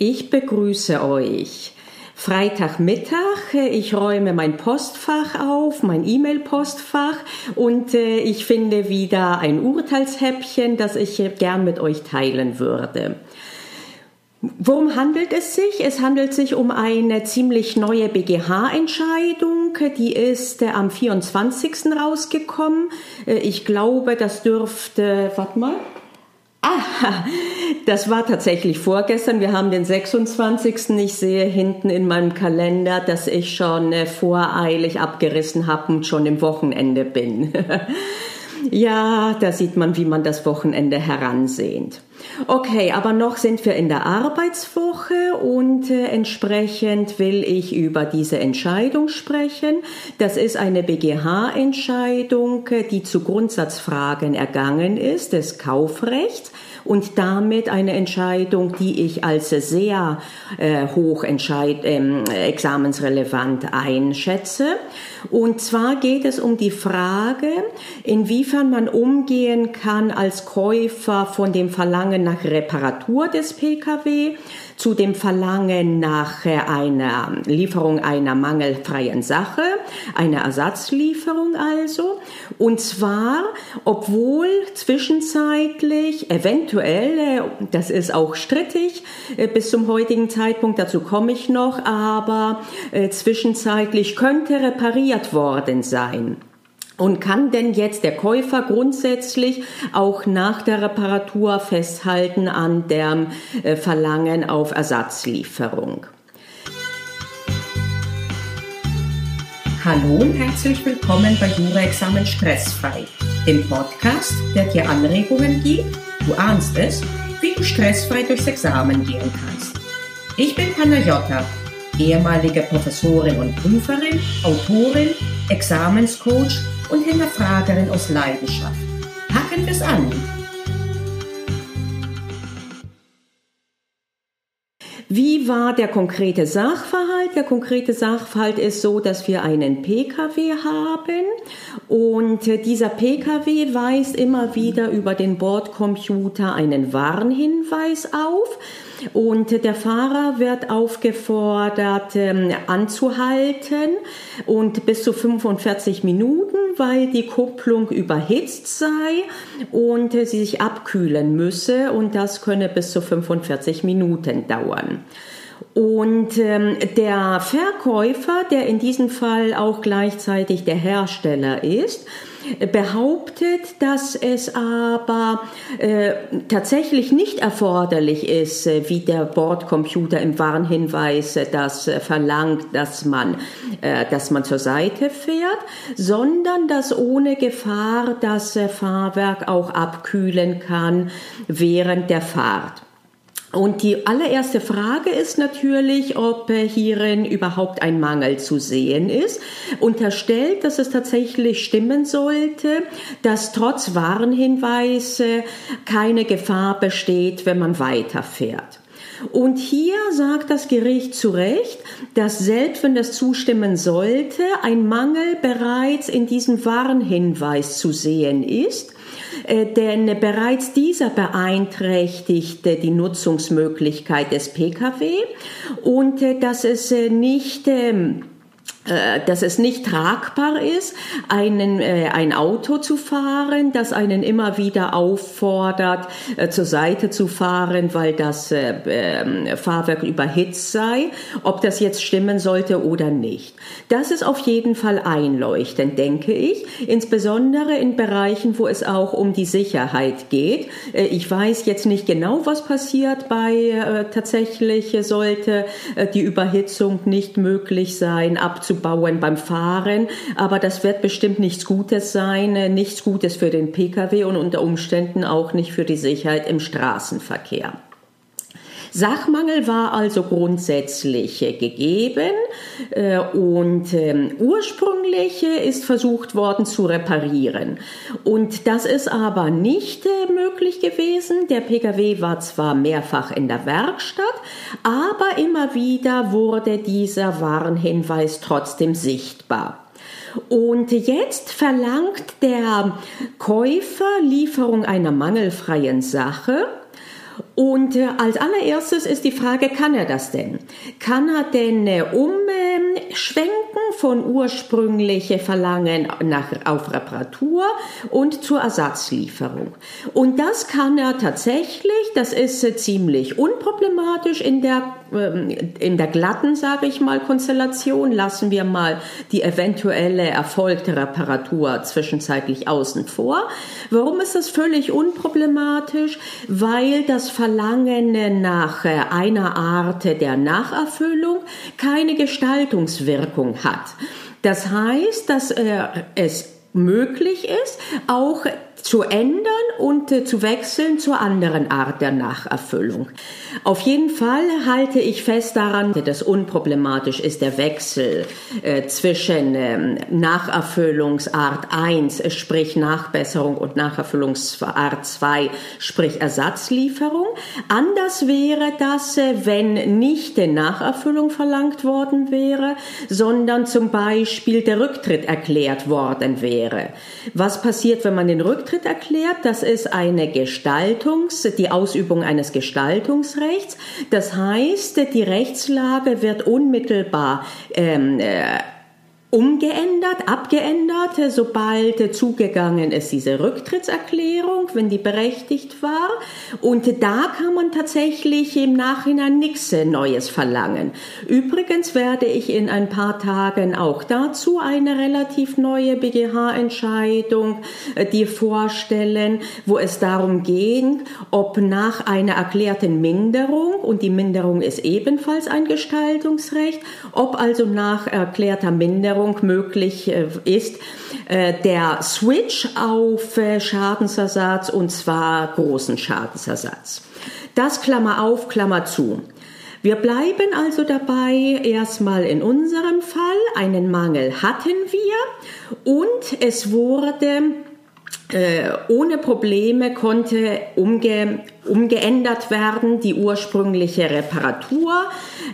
Ich begrüße euch. Freitagmittag, ich räume mein Postfach auf, mein E-Mail-Postfach und äh, ich finde wieder ein Urteilshäppchen, das ich gern mit euch teilen würde. Worum handelt es sich? Es handelt sich um eine ziemlich neue BGH-Entscheidung. Die ist äh, am 24. rausgekommen. Äh, ich glaube, das dürfte, warte mal, Ah, das war tatsächlich vorgestern. Wir haben den 26. Ich sehe hinten in meinem Kalender, dass ich schon äh, voreilig abgerissen habe und schon im Wochenende bin. ja, da sieht man, wie man das Wochenende heransehnt. Okay, aber noch sind wir in der Arbeitswoche und äh, entsprechend will ich über diese Entscheidung sprechen. Das ist eine BGH-Entscheidung, äh, die zu Grundsatzfragen ergangen ist des Kaufrechts und damit eine Entscheidung, die ich als sehr äh, hoch entscheid, ähm, examensrelevant einschätze. Und zwar geht es um die Frage, inwiefern man umgehen kann als Käufer von dem Verlangen nach Reparatur des Pkw zu dem Verlangen nach äh, einer Lieferung einer mangelfreien Sache, einer Ersatzlieferung also. Und zwar, obwohl zwischenzeitlich, eventuell, äh, das ist auch strittig äh, bis zum heutigen Zeitpunkt, dazu komme ich noch, aber zwischenzeitlich könnte repariert worden sein. Und kann denn jetzt der Käufer grundsätzlich auch nach der Reparatur festhalten an dem äh, Verlangen auf Ersatzlieferung? Hallo und herzlich willkommen bei Jura-Examen Stressfrei, dem Podcast, der dir Anregungen gibt, du ahnst es, wie du stressfrei durchs Examen gehen kannst. Ich bin Panayota, ehemalige Professorin und Prüferin, Autorin, Examenscoach und Hinterfragerin aus Leidenschaft. Packen wir's an! Wie war der konkrete Sachverhalt? Der konkrete Sachverhalt ist so, dass wir einen Pkw haben und dieser Pkw weist immer wieder über den Bordcomputer einen Warnhinweis auf. Und der Fahrer wird aufgefordert, ähm, anzuhalten und bis zu 45 Minuten, weil die Kupplung überhitzt sei und sie sich abkühlen müsse und das könne bis zu 45 Minuten dauern. Und ähm, der Verkäufer, der in diesem Fall auch gleichzeitig der Hersteller ist, behauptet, dass es aber äh, tatsächlich nicht erforderlich ist, äh, wie der Bordcomputer im Warnhinweis äh, das äh, verlangt, dass man, äh, dass man zur Seite fährt, sondern dass ohne Gefahr das äh, Fahrwerk auch abkühlen kann während der Fahrt. Und die allererste Frage ist natürlich, ob hierin überhaupt ein Mangel zu sehen ist. Unterstellt, dass es tatsächlich stimmen sollte, dass trotz Warnhinweise keine Gefahr besteht, wenn man weiterfährt. Und hier sagt das Gericht zu Recht, dass selbst wenn das zustimmen sollte, ein Mangel bereits in diesem Warnhinweis zu sehen ist äh, denn bereits dieser beeinträchtigte die Nutzungsmöglichkeit des Pkw und äh, dass es äh, nicht ähm, äh, dass es nicht tragbar ist, einen, äh, ein Auto zu fahren, das einen immer wieder auffordert, äh, zur Seite zu fahren, weil das äh, äh, Fahrwerk überhitzt sei, ob das jetzt stimmen sollte oder nicht. Das ist auf jeden Fall einleuchtend, denke ich, insbesondere in Bereichen, wo es auch um die Sicherheit geht. Äh, ich weiß jetzt nicht genau, was passiert bei äh, tatsächlich sollte äh, die Überhitzung nicht möglich sein, abzubauen abzubauen beim Fahren, aber das wird bestimmt nichts Gutes sein, äh, nichts Gutes für den Pkw und unter Umständen auch nicht für die Sicherheit im Straßenverkehr. Sachmangel war also grundsätzlich äh, gegeben äh, und ähm, ursprünglich ist versucht worden zu reparieren. Und das ist aber nicht möglich gewesen. Der Pkw war zwar mehrfach in der Werkstatt, aber immer wieder wurde dieser Warnhinweis trotzdem sichtbar. Und jetzt verlangt der Käufer Lieferung einer mangelfreien Sache Und äh, als allererstes ist die Frage, kann er das denn? Kann er denn äh, umschwenken von ursprüngliche Verlangen nach, auf Reparatur und zur Ersatzlieferung? Und das kann er tatsächlich, das ist äh, ziemlich unproblematisch in der, ähm, in der glatten, sage ich mal, Konstellation. Lassen wir mal die eventuelle erfolgte Reparatur zwischenzeitlich außen vor. Warum ist das völlig unproblematisch? Weil das Verlangen nach äh, einer Art der Nacherfüllung keine Gestaltungswirkung hat. Das heißt, dass äh, es möglich ist, auch zu ändern und äh, zu wechseln zur anderen Art der Nacherfüllung. Auf jeden Fall halte ich fest daran, dass unproblematisch ist der Wechsel äh, zwischen ähm, Nacherfüllungsart 1, sprich Nachbesserung und Nacherfüllungsart 2, sprich Ersatzlieferung. Anders wäre das, äh, wenn nicht die Nacherfüllung verlangt worden wäre, sondern zum Beispiel der Rücktritt erklärt worden wäre. Was passiert, wenn man den Rücktritt erklärt? Das ist eine Gestaltungs, die Ausübung eines Gestaltungsrechts. Das heißt, die Rechtslage wird unmittelbar ähm, äh, umgeändert, abgeändert, sobald zugegangen ist diese Rücktrittserklärung, wenn die berechtigt war. Und da kann man tatsächlich im Nachhinein nichts Neues verlangen. Übrigens werde ich in ein paar Tagen auch dazu eine relativ neue BGH-Entscheidung äh, dir vorstellen, wo es darum geht, ob nach einer erklärten Minderung, und die Minderung ist ebenfalls ein Gestaltungsrecht, ob also nach erklärter Minderung Erneuerung möglich äh, ist, äh, der Switch auf äh, Schadensersatz und zwar großen Schadensersatz. Das Klammer auf, Klammer zu. Wir bleiben also dabei, erstmal in unserem Fall, einen Mangel hatten wir und es wurde äh, ohne Probleme konnte umge, umgeändert werden, die ursprüngliche Reparatur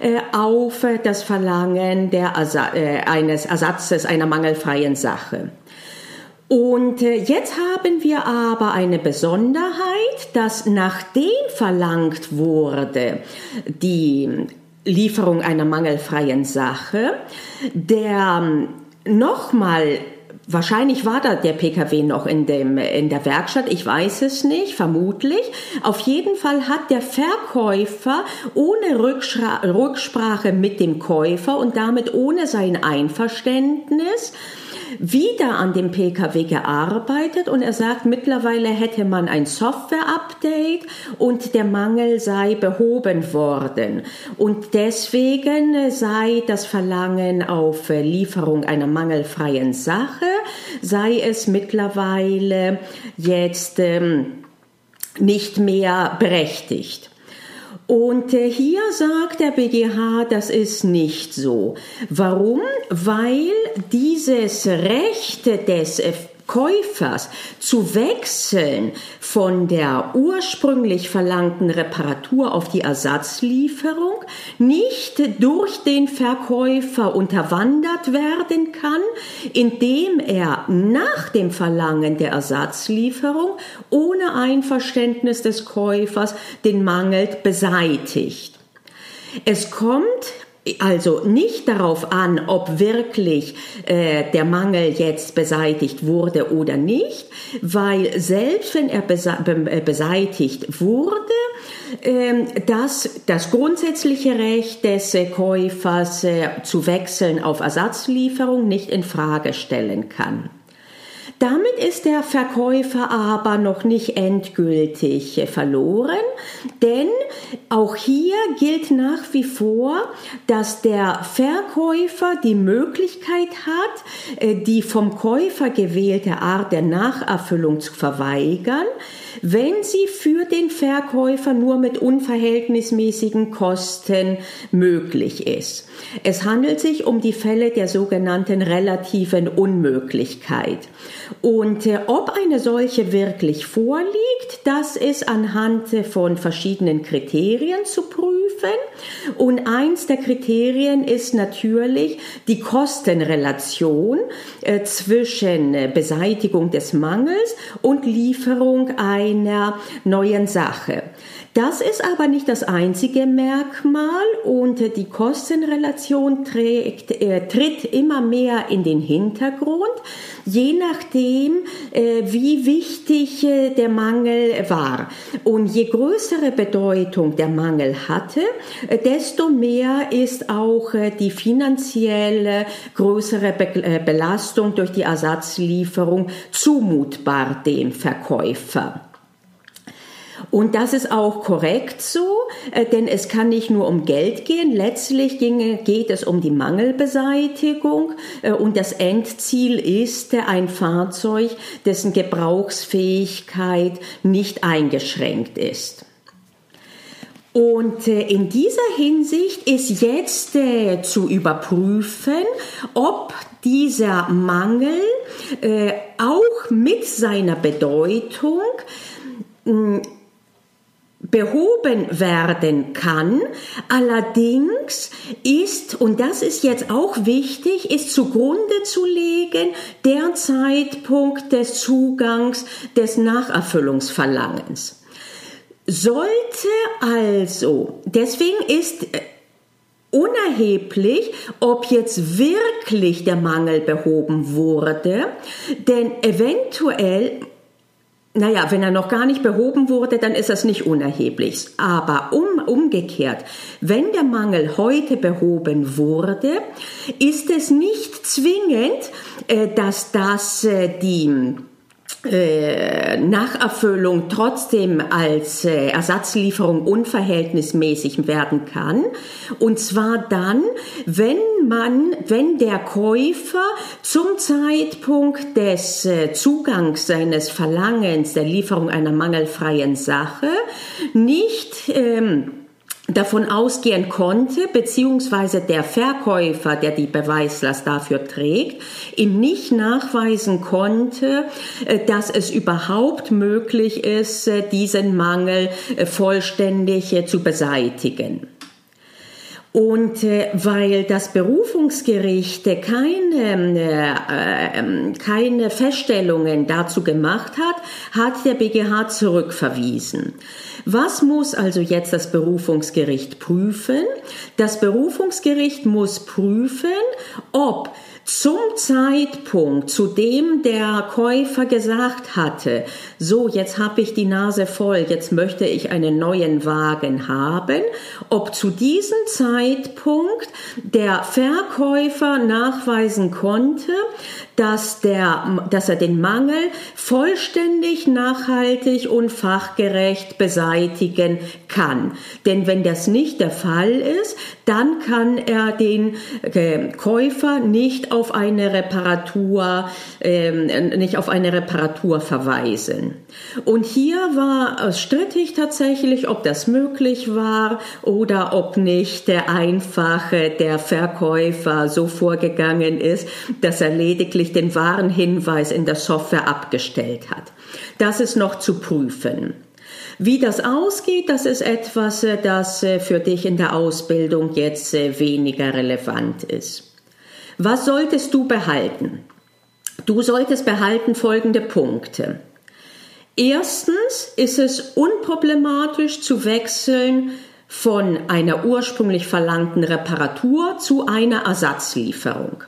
äh, auf das Verlangen Ersa äh, eines Ersatzes einer mangelfreien Sache. Und äh, jetzt haben wir aber eine Besonderheit, dass nachdem verlangt wurde, die Lieferung einer mangelfreien Sache, der ähm, nochmal Wahrscheinlich war da der PKW noch in, dem, in der Werkstatt, ich weiß es nicht, vermutlich. Auf jeden Fall hat der Verkäufer ohne Rücksprache mit dem Käufer und damit ohne sein Einverständnis wieder an dem Pkw gearbeitet und er sagt, mittlerweile hätte man ein Software-Update und der Mangel sei behoben worden. Und deswegen sei das Verlangen auf Lieferung einer mangelfreien Sache, sei es mittlerweile jetzt ähm, nicht mehr berechtigt. Und äh, hier sagt der BGH, das ist nicht so. Warum? Weil dieses Recht des Käufers zu wechseln von der ursprünglich verlangten Reparatur auf die Ersatzlieferung nicht durch den Verkäufer unterwandert werden kann, indem er nach dem Verlangen der Ersatzlieferung ohne Einverständnis des Käufers den Mangel beseitigt. Es kommt also nicht darauf an, ob wirklich äh, der Mangel jetzt beseitigt wurde oder nicht, weil selbst wenn er äh, beseitigt wurde, äh, dass das grundsätzliche Recht des äh, Käufers äh, zu wechseln auf Ersatzlieferung nicht in Frage stellen kann. Damit ist der Verkäufer aber noch nicht endgültig verloren, denn auch hier gilt nach wie vor, dass der Verkäufer die Möglichkeit hat, äh, die vom Käufer gewählte Art der Nacherfüllung zu verweigern, wenn sie für den Verkäufer nur mit unverhältnismäßigen Kosten möglich ist. Es handelt sich um die Fälle der sogenannten relativen Unmöglichkeit. Und äh, ob eine solche wirklich vorliegt, das ist anhand von verschiedenen Kriterien zu prüfen. Und eins der Kriterien ist natürlich die Kostenrelation äh, zwischen äh, Beseitigung des Mangels und Lieferung einer neuen Sache. Das ist aber nicht das einzige Merkmal und die Kostenrelation trägt, äh, tritt immer mehr in den Hintergrund, je nachdem, äh, wie wichtig äh, der Mangel war. Und je größere Bedeutung der Mangel hatte, äh, desto mehr ist auch äh, die finanzielle größere Be äh, Belastung durch die Ersatzlieferung zumutbar dem Verkäufer. Und das ist auch korrekt so, äh, denn es kann nicht nur um Geld gehen. Letztlich geht es um die Mangelbeseitigung äh, und das Endziel ist ein Fahrzeug, dessen Gebrauchsfähigkeit nicht eingeschränkt ist. Und äh, in dieser Hinsicht ist jetzt zu überprüfen, ob dieser Mangel auch mit seiner Bedeutung behoben werden kann. Allerdings ist, und das ist jetzt auch wichtig, ist zugrunde zu legen der Zeitpunkt des Zugangs des Nacherfüllungsverlangens. Sollte also, deswegen ist äh, unerheblich, ob jetzt wirklich der Mangel behoben wurde, denn eventuell naja, wenn er noch gar nicht behoben wurde, dann ist das nicht unerheblich. Aber um, umgekehrt, wenn der Mangel heute behoben wurde, ist es nicht zwingend, äh, dass das äh, die äh, Nacherfüllung trotzdem als äh, Ersatzlieferung unverhältnismäßig werden kann. Und zwar dann, wenn man, wenn der Käufer zum Zeitpunkt des äh, Zugangs seines Verlangens der Lieferung einer mangelfreien Sache nicht ähm, davon ausgehen konnte, beziehungsweise der Verkäufer, der die Beweislast dafür trägt, ihm nicht nachweisen konnte, äh, dass es überhaupt möglich ist, äh, diesen Mangel äh, vollständig zu beseitigen. Und äh, weil das Berufungsgericht keine, äh, äh, keine Feststellungen dazu gemacht hat, hat der BGH zurückverwiesen. Was muss also jetzt das Berufungsgericht prüfen? Das Berufungsgericht muss prüfen, ob zum Zeitpunkt, zu dem der Käufer gesagt hatte, so jetzt habe ich die Nase voll, jetzt möchte ich einen neuen Wagen haben, ob zu diesem Zeitpunkt der Verkäufer nachweisen konnte, dass, der, dass er den Mangel vollständig, nachhaltig und fachgerecht beseitigen kann. Denn wenn das nicht der Fall ist, dann kann er den äh, Käufer nicht auf eine Reparatur, äh, nicht auf eine Reparatur verweisen. Und hier war es strittig tatsächlich, ob das möglich war oder ob nicht der einfache der Verkäufer so vorgegangen ist, dass er lediglich den wahren Hinweis in der Software abgestellt hat. Das ist noch zu prüfen. Wie das ausgeht, das ist etwas, äh, das äh, für dich in der Ausbildung jetzt äh, weniger relevant ist. Was solltest du behalten? Du solltest behalten folgende Punkte. Erstens ist es unproblematisch zu wechseln von einer ursprünglich verlangten Reparatur zu einer Ersatzlieferung.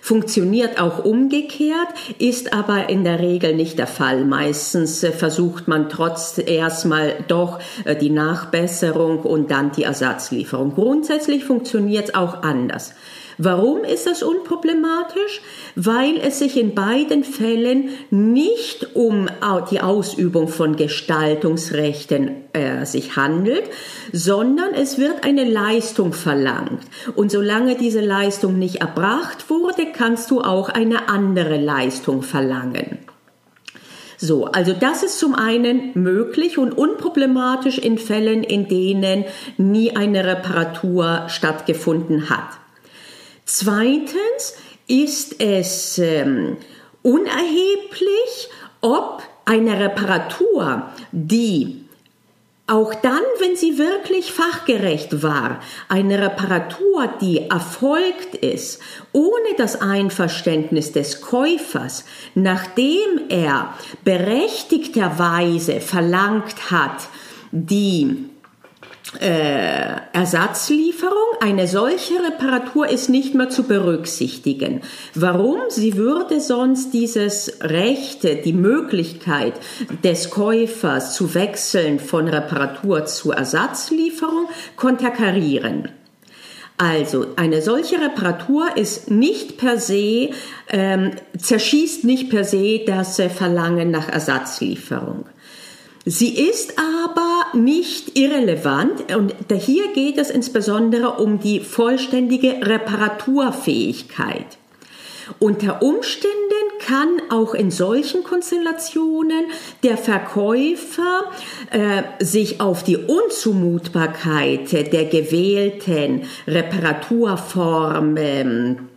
Funktioniert auch umgekehrt, ist aber in der Regel nicht der Fall. Meistens äh, versucht man trotz erstmal doch äh, die Nachbesserung und dann die Ersatzlieferung. Grundsätzlich funktioniert es auch anders. Warum ist das unproblematisch? Weil es sich in beiden Fällen nicht um die Ausübung von Gestaltungsrechten äh, sich handelt, sondern es wird eine Leistung verlangt. Und solange diese Leistung nicht erbracht wurde, kannst du auch eine andere Leistung verlangen. So, also das ist zum einen möglich und unproblematisch in Fällen, in denen nie eine Reparatur stattgefunden hat. Zweitens ist es ähm, unerheblich, ob eine Reparatur, die auch dann, wenn sie wirklich fachgerecht war, eine Reparatur, die erfolgt ist, ohne das Einverständnis des Käufers, nachdem er berechtigterweise verlangt hat, die äh, Ersatzlieferung, eine solche Reparatur ist nicht mehr zu berücksichtigen. Warum? Sie würde sonst dieses Recht, die Möglichkeit des Käufers zu wechseln von Reparatur zu Ersatzlieferung konterkarieren. Also eine solche Reparatur ist nicht per se, ähm, zerschießt nicht per se das Verlangen nach Ersatzlieferung. Sie ist aber nicht irrelevant und hier geht es insbesondere um die vollständige Reparaturfähigkeit. Unter Umständen kann auch in solchen Konstellationen der Verkäufer äh, sich auf die Unzumutbarkeit der gewählten Reparaturform ähm,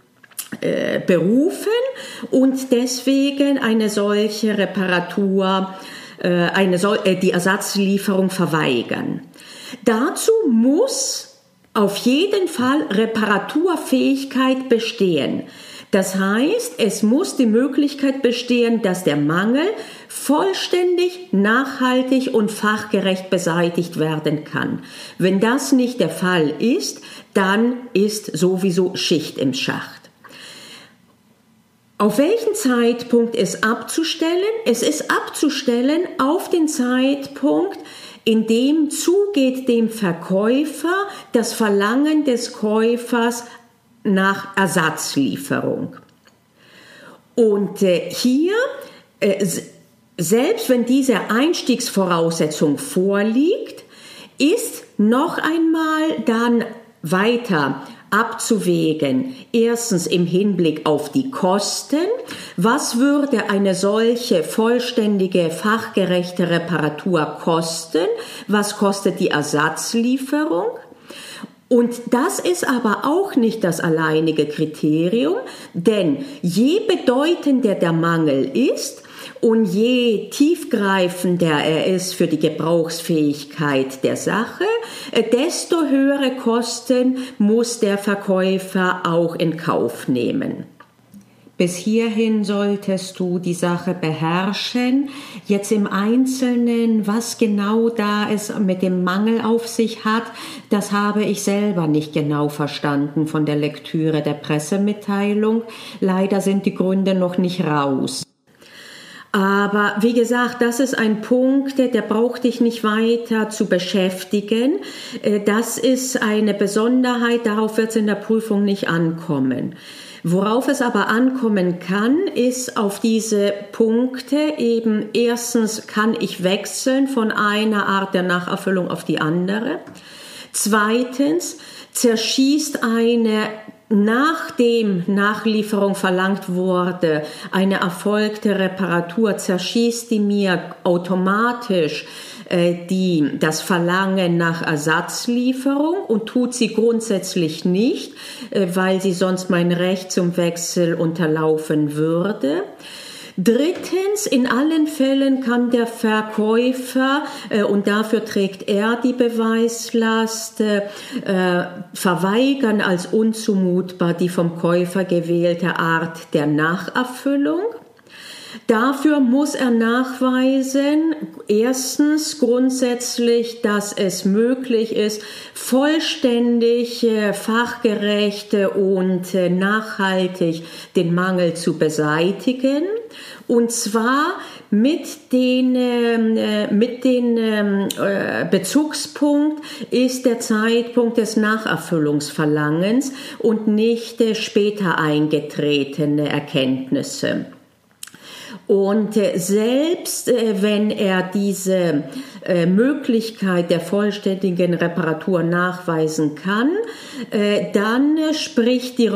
äh, berufen und deswegen eine solche Reparatur eine, äh, die Ersatzlieferung verweigern. Dazu muss auf jeden Fall Reparaturfähigkeit bestehen. Das heißt, es muss die Möglichkeit bestehen, dass der Mangel vollständig, nachhaltig und fachgerecht beseitigt werden kann. Wenn das nicht der Fall ist, dann ist sowieso Schicht im Schacht. Auf welchen Zeitpunkt ist abzustellen? Es ist abzustellen auf den Zeitpunkt, in dem zugeht dem Verkäufer das Verlangen des Käufers nach Ersatzlieferung. Und äh, hier, äh, selbst wenn diese Einstiegsvoraussetzung vorliegt, ist noch einmal dann weiter abzuwägen. Erstens im Hinblick auf die Kosten. Was würde eine solche vollständige, fachgerechte Reparatur kosten? Was kostet die Ersatzlieferung? Und das ist aber auch nicht das alleinige Kriterium, denn je bedeutender der Mangel ist, und je tiefgreifender er ist für die Gebrauchsfähigkeit der Sache, äh, desto höhere Kosten muss der Verkäufer auch in Kauf nehmen. Bis hierhin solltest du die Sache beherrschen. Jetzt im Einzelnen, was genau da es mit dem Mangel auf sich hat, das habe ich selber nicht genau verstanden von der Lektüre der Pressemitteilung. Leider sind die Gründe noch nicht raus. Aber wie gesagt, das ist ein Punkt, der braucht dich nicht weiter zu beschäftigen. Äh, das ist eine Besonderheit, darauf wird es in der Prüfung nicht ankommen. Worauf es aber ankommen kann, ist auf diese Punkte eben erstens kann ich wechseln von einer Art der Nacherfüllung auf die andere. Zweitens zerschießt eine nachdem Nachlieferung verlangt wurde, eine erfolgte Reparatur, zerschießt die mir automatisch äh, die, das Verlangen nach Ersatzlieferung und tut sie grundsätzlich nicht, äh, weil sie sonst mein Recht zum Wechsel unterlaufen würde. Drittens, in allen Fällen kann der Verkäufer, äh, und dafür trägt er die Beweislast, äh, verweigern als unzumutbar die vom Käufer gewählte Art der Nacherfüllung. Dafür muss er nachweisen, erstens grundsätzlich, dass es möglich ist, vollständig, fachgerecht und äh, nachhaltig den Mangel zu beseitigen. Und zwar mit den, ähm, äh, mit den ähm, äh, Bezugspunkt ist der Zeitpunkt des Nacherfüllungsverlangens und nicht später eingetretene Erkenntnisse. Und äh, selbst äh, wenn er diese äh, Möglichkeit der vollständigen Reparatur nachweisen kann, dann spricht die,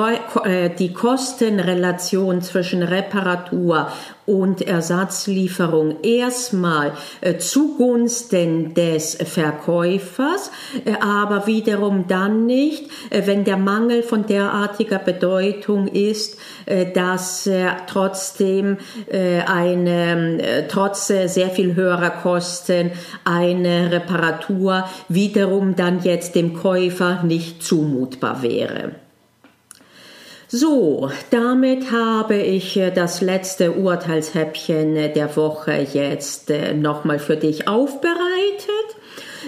die Kostenrelation zwischen Reparatur und Ersatzlieferung erstmal äh, zugunsten des Verkäufers, äh, aber wiederum dann nicht, äh, wenn der Mangel von derartiger Bedeutung ist, äh, dass trotzdem äh, eine, äh, trotz sehr viel höherer Kosten eine Reparatur wiederum dann jetzt dem Käufer nicht zumutbar wäre. So, damit habe ich äh, das letzte Urteilshäppchen der Woche jetzt äh, nochmal für dich aufbereitet.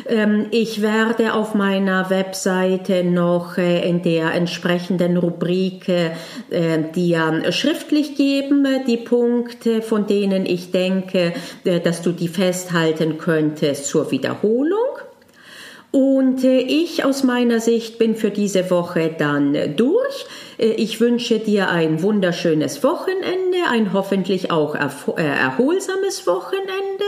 Ähm, ich werde auf meiner Webseite noch äh, in der entsprechenden Rubrik dir schriftlich geben, die Punkte, von denen ich denke, dass du die festhalten könntest zur Wiederholung. Und ich aus meiner Sicht bin für diese Woche dann durch. Ich wünsche dir ein wunderschönes Wochenende, ein hoffentlich auch erholsames Wochenende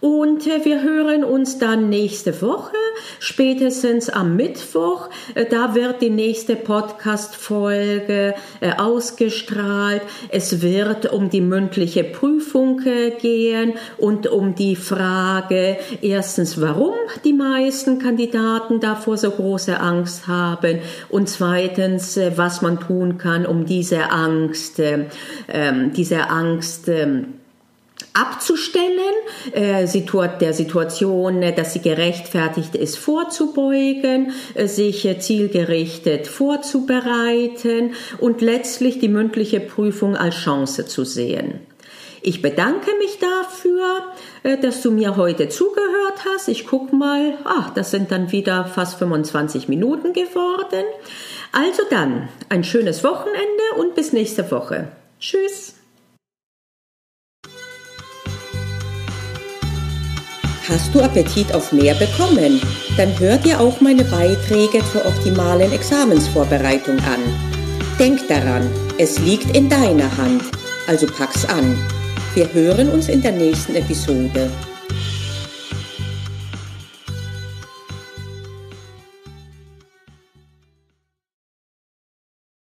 und äh, wir hören uns dann nächste Woche, spätestens am Mittwoch. Äh, da wird die nächste Podcast-Folge äh, ausgestrahlt. Es wird um die mündliche Prüfung gehen und um die Frage, erstens, warum die meisten Kandidaten davor so große Angst haben und zweitens, was man tun kann, um diese Angst, ähm, diese Angst, ähm, abzustellen, äh, der Situation, äh, dass sie gerechtfertigt ist, vorzubeugen, äh, sich zielgerichtet vorzubereiten und letztlich die mündliche Prüfung als Chance zu sehen. Ich bedanke mich dafür, dass du mir heute zugehört hast. Ich guck mal, ah, das sind dann wieder fast 25 Minuten geworden. Also dann, ein schönes Wochenende und bis nächste Woche. Tschüss. Hast du Appetit auf mehr bekommen? Dann hör dir auch meine Beiträge zur optimalen Examensvorbereitung an. Denk daran, es liegt in deiner Hand, also pack's an. Wir hören uns in der nächsten Episode.